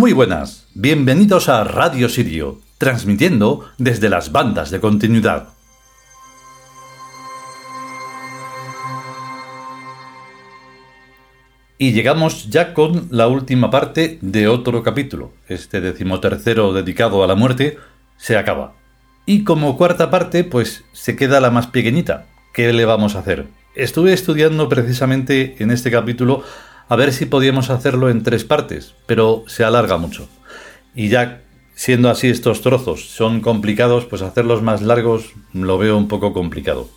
Muy buenas, bienvenidos a Radio Sirio, transmitiendo desde las bandas de continuidad. Y llegamos ya con la última parte de otro capítulo. Este decimotercero dedicado a la muerte se acaba. Y como cuarta parte, pues se queda la más pequeñita. ¿Qué le vamos a hacer? Estuve estudiando precisamente en este capítulo a ver si podíamos hacerlo en tres partes, pero se alarga mucho. Y ya siendo así estos trozos son complicados, pues hacerlos más largos lo veo un poco complicado.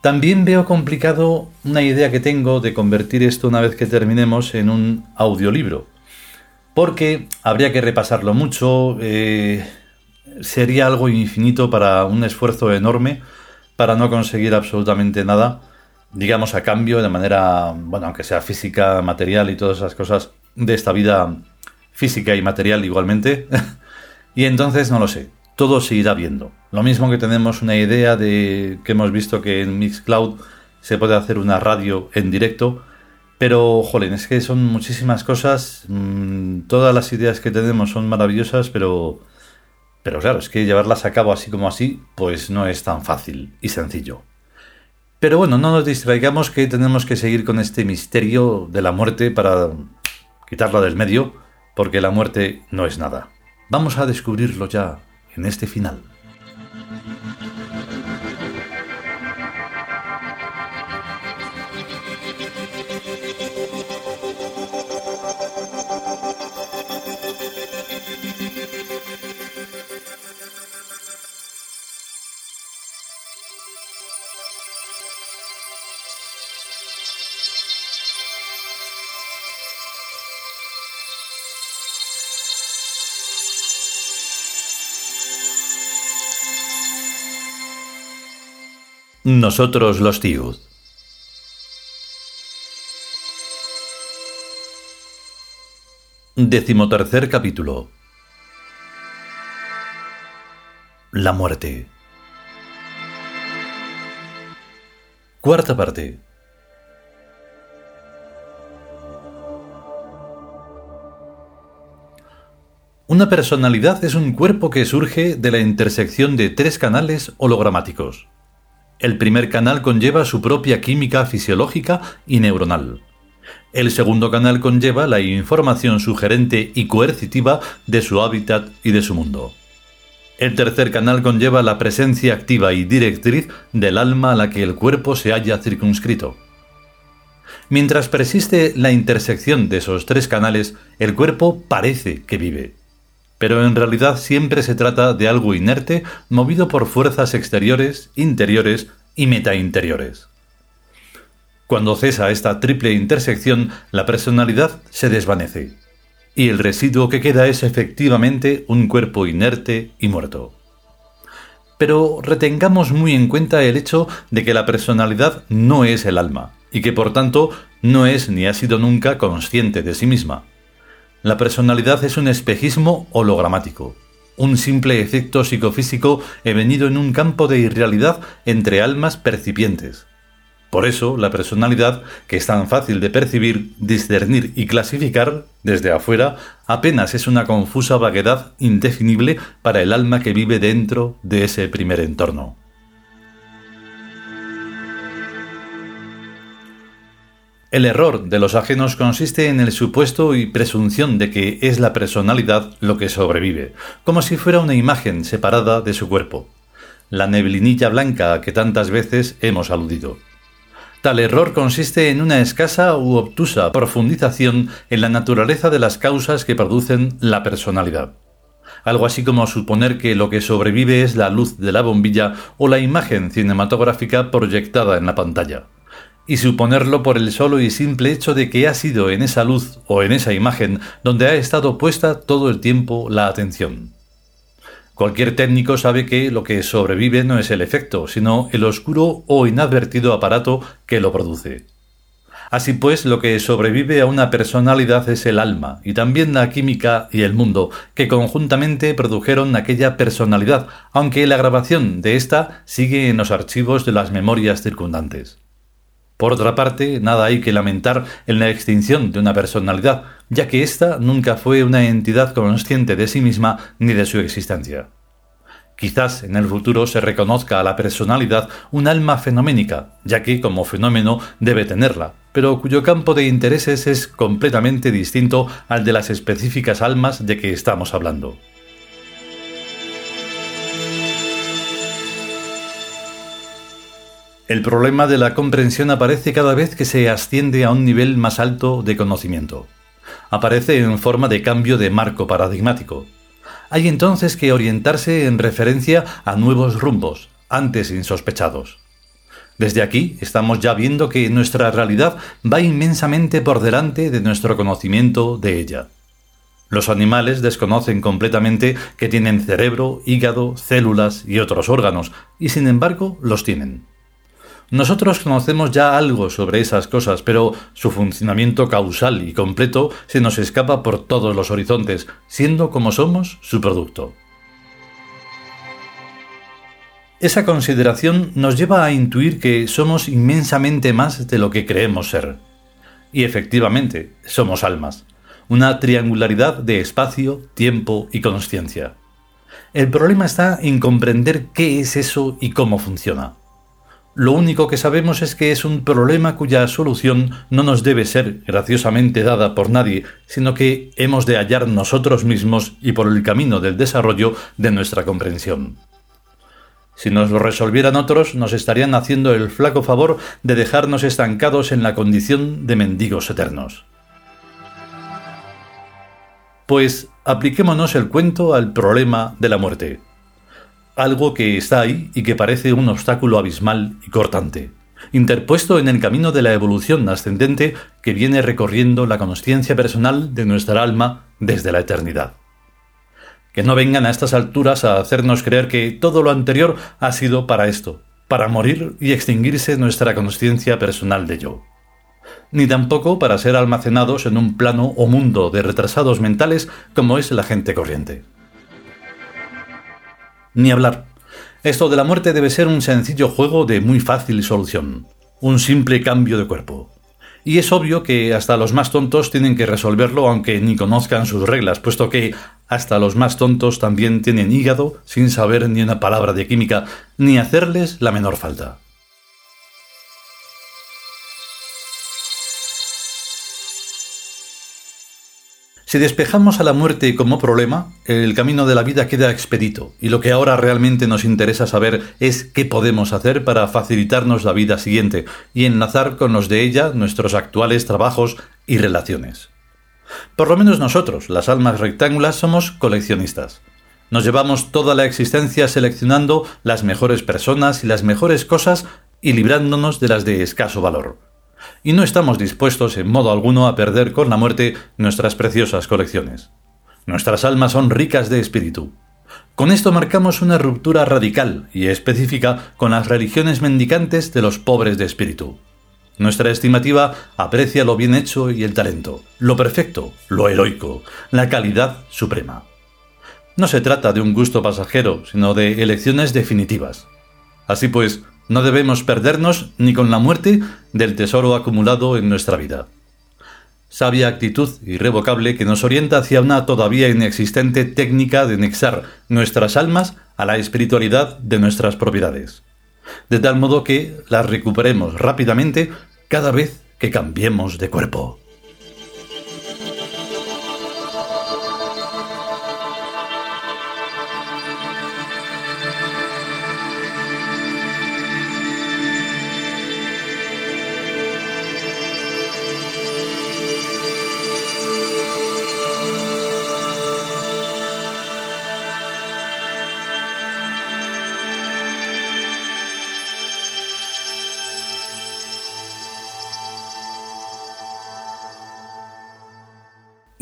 También veo complicado una idea que tengo de convertir esto una vez que terminemos en un audiolibro. Porque habría que repasarlo mucho, eh, sería algo infinito para un esfuerzo enorme para no conseguir absolutamente nada digamos, a cambio de manera, bueno, aunque sea física, material y todas esas cosas de esta vida física y material igualmente. y entonces no lo sé, todo se irá viendo. Lo mismo que tenemos una idea de que hemos visto que en Mixcloud se puede hacer una radio en directo, pero, jolen, es que son muchísimas cosas, mm, todas las ideas que tenemos son maravillosas, pero... Pero claro, es que llevarlas a cabo así como así, pues no es tan fácil y sencillo. Pero bueno, no nos distraigamos que tenemos que seguir con este misterio de la muerte para quitarlo del medio, porque la muerte no es nada. Vamos a descubrirlo ya en este final. Nosotros los Tiud. Decimotercer capítulo. La muerte. Cuarta parte. Una personalidad es un cuerpo que surge de la intersección de tres canales hologramáticos. El primer canal conlleva su propia química fisiológica y neuronal. El segundo canal conlleva la información sugerente y coercitiva de su hábitat y de su mundo. El tercer canal conlleva la presencia activa y directriz del alma a la que el cuerpo se haya circunscrito. Mientras persiste la intersección de esos tres canales, el cuerpo parece que vive pero en realidad siempre se trata de algo inerte movido por fuerzas exteriores, interiores y metainteriores. Cuando cesa esta triple intersección, la personalidad se desvanece, y el residuo que queda es efectivamente un cuerpo inerte y muerto. Pero retengamos muy en cuenta el hecho de que la personalidad no es el alma, y que por tanto no es ni ha sido nunca consciente de sí misma. La personalidad es un espejismo hologramático, un simple efecto psicofísico venido en un campo de irrealidad entre almas percipientes. Por eso, la personalidad, que es tan fácil de percibir, discernir y clasificar desde afuera, apenas es una confusa vaguedad indefinible para el alma que vive dentro de ese primer entorno. El error de los ajenos consiste en el supuesto y presunción de que es la personalidad lo que sobrevive, como si fuera una imagen separada de su cuerpo, la neblinilla blanca a que tantas veces hemos aludido. Tal error consiste en una escasa u obtusa profundización en la naturaleza de las causas que producen la personalidad. Algo así como suponer que lo que sobrevive es la luz de la bombilla o la imagen cinematográfica proyectada en la pantalla y suponerlo por el solo y simple hecho de que ha sido en esa luz o en esa imagen donde ha estado puesta todo el tiempo la atención. Cualquier técnico sabe que lo que sobrevive no es el efecto, sino el oscuro o inadvertido aparato que lo produce. Así pues, lo que sobrevive a una personalidad es el alma, y también la química y el mundo, que conjuntamente produjeron aquella personalidad, aunque la grabación de ésta sigue en los archivos de las memorias circundantes. Por otra parte, nada hay que lamentar en la extinción de una personalidad, ya que ésta nunca fue una entidad consciente de sí misma ni de su existencia. Quizás en el futuro se reconozca a la personalidad un alma fenoménica, ya que como fenómeno debe tenerla, pero cuyo campo de intereses es completamente distinto al de las específicas almas de que estamos hablando. El problema de la comprensión aparece cada vez que se asciende a un nivel más alto de conocimiento. Aparece en forma de cambio de marco paradigmático, hay entonces que orientarse en referencia a nuevos rumbos, antes insospechados. Desde aquí estamos ya viendo que nuestra realidad va inmensamente por delante de nuestro conocimiento de ella. Los animales desconocen completamente que tienen cerebro, hígado, células y otros órganos, y sin embargo los tienen. Nosotros conocemos ya algo sobre esas cosas, pero su funcionamiento causal y completo se nos escapa por todos los horizontes, siendo como somos su producto. Esa consideración nos lleva a intuir que somos inmensamente más de lo que creemos ser. Y efectivamente, somos almas, una triangularidad de espacio, tiempo y conciencia. El problema está en comprender qué es eso y cómo funciona. Lo único que sabemos es que es un problema cuya solución no nos debe ser graciosamente dada por nadie, sino que hemos de hallar nosotros mismos y por el camino del desarrollo de nuestra comprensión. Si nos lo resolvieran otros, nos estarían haciendo el flaco favor de dejarnos estancados en la condición de mendigos eternos. Pues apliquémonos el cuento al problema de la muerte algo que está ahí y que parece un obstáculo abismal y cortante, interpuesto en el camino de la evolución ascendente que viene recorriendo la conciencia personal de nuestra alma desde la eternidad. Que no vengan a estas alturas a hacernos creer que todo lo anterior ha sido para esto, para morir y extinguirse nuestra conciencia personal de yo. Ni tampoco para ser almacenados en un plano o mundo de retrasados mentales como es la gente corriente. Ni hablar. Esto de la muerte debe ser un sencillo juego de muy fácil solución. Un simple cambio de cuerpo. Y es obvio que hasta los más tontos tienen que resolverlo aunque ni conozcan sus reglas, puesto que hasta los más tontos también tienen hígado sin saber ni una palabra de química, ni hacerles la menor falta. Si despejamos a la muerte como problema, el camino de la vida queda expedito, y lo que ahora realmente nos interesa saber es qué podemos hacer para facilitarnos la vida siguiente y enlazar con los de ella nuestros actuales trabajos y relaciones. Por lo menos nosotros, las almas rectángulas, somos coleccionistas. Nos llevamos toda la existencia seleccionando las mejores personas y las mejores cosas y librándonos de las de escaso valor y no estamos dispuestos en modo alguno a perder con la muerte nuestras preciosas colecciones. Nuestras almas son ricas de espíritu. Con esto marcamos una ruptura radical y específica con las religiones mendicantes de los pobres de espíritu. Nuestra estimativa aprecia lo bien hecho y el talento, lo perfecto, lo heroico, la calidad suprema. No se trata de un gusto pasajero, sino de elecciones definitivas. Así pues, no debemos perdernos ni con la muerte del tesoro acumulado en nuestra vida. Sabia actitud irrevocable que nos orienta hacia una todavía inexistente técnica de nexar nuestras almas a la espiritualidad de nuestras propiedades, de tal modo que las recuperemos rápidamente cada vez que cambiemos de cuerpo.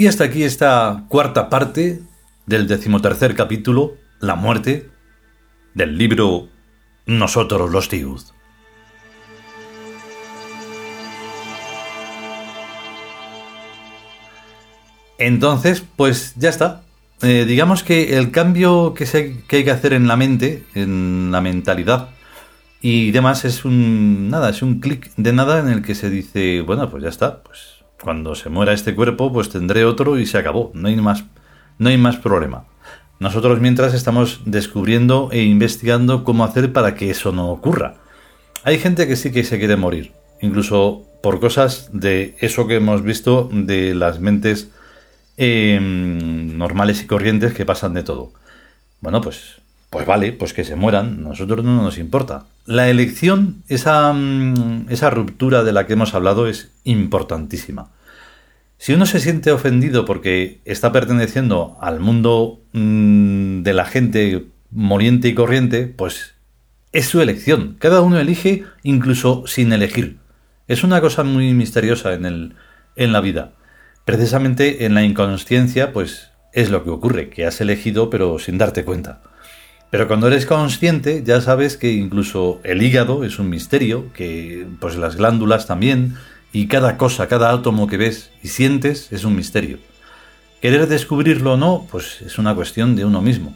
Y hasta aquí esta cuarta parte del decimotercer capítulo, La muerte, del libro Nosotros los Tiud. Entonces, pues ya está. Eh, digamos que el cambio que, que hay que hacer en la mente, en la mentalidad, Y demás es un nada, es un clic de nada en el que se dice, bueno, pues ya está, pues cuando se muera este cuerpo, pues tendré otro y se acabó, no hay más no hay más problema. Nosotros mientras estamos descubriendo e investigando cómo hacer para que eso no ocurra. Hay gente que sí que se quiere morir, incluso por cosas de eso que hemos visto de las mentes em, normales y corrientes que pasan de todo. Bueno, pues, pues vale, pues que se mueran, nosotros no nos importa. La elección, esa, mm, esa ruptura de la que hemos hablado es importantísima. Si uno se siente ofendido porque está perteneciendo al mundo mm, de la gente moriente y corriente, pues es su elección. Cada uno elige incluso sin elegir. Es una cosa muy misteriosa en, el, en la vida. Precisamente en la inconsciencia, pues es lo que ocurre, que has elegido pero sin darte cuenta. Pero cuando eres consciente ya sabes que incluso el hígado es un misterio, que pues las glándulas también, y cada cosa, cada átomo que ves y sientes es un misterio. Querer descubrirlo o no, pues es una cuestión de uno mismo.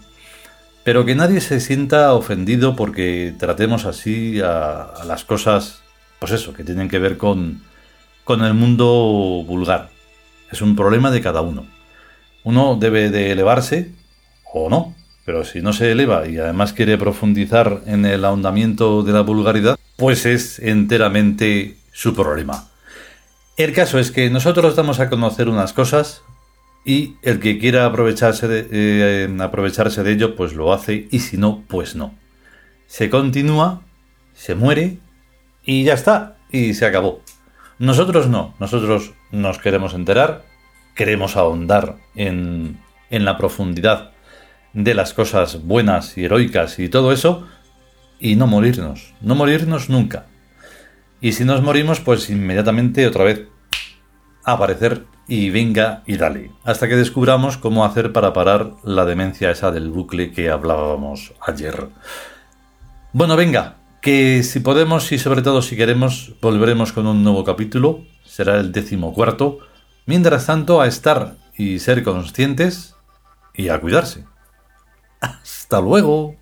Pero que nadie se sienta ofendido porque tratemos así a, las cosas, pues eso, que tienen que ver con, con el mundo vulgar. Es un problema de cada uno. Uno debe de elevarse o no, pero si no se eleva y además quiere profundizar en el ahondamiento de la vulgaridad, pues es enteramente su problema. El caso es que nosotros damos a conocer unas cosas y el que quiera aprovecharse de, eh, aprovecharse de ello, pues lo hace y si no, pues no. Se continúa, se muere y ya está, y se acabó. Nosotros no, nosotros nos queremos enterar, queremos ahondar en, en la profundidad de las cosas buenas y heroicas y todo eso, y no morirnos, no morirnos nunca. Y si nos morimos, pues inmediatamente otra vez aparecer y venga y dale. Hasta que descubramos cómo hacer para parar la demencia esa del bucle que hablábamos ayer. Bueno, venga, que si podemos y sobre todo si queremos, volveremos con un nuevo capítulo. Será el décimo cuarto. Mientras tanto, a estar y ser conscientes y a cuidarse. Hasta luego.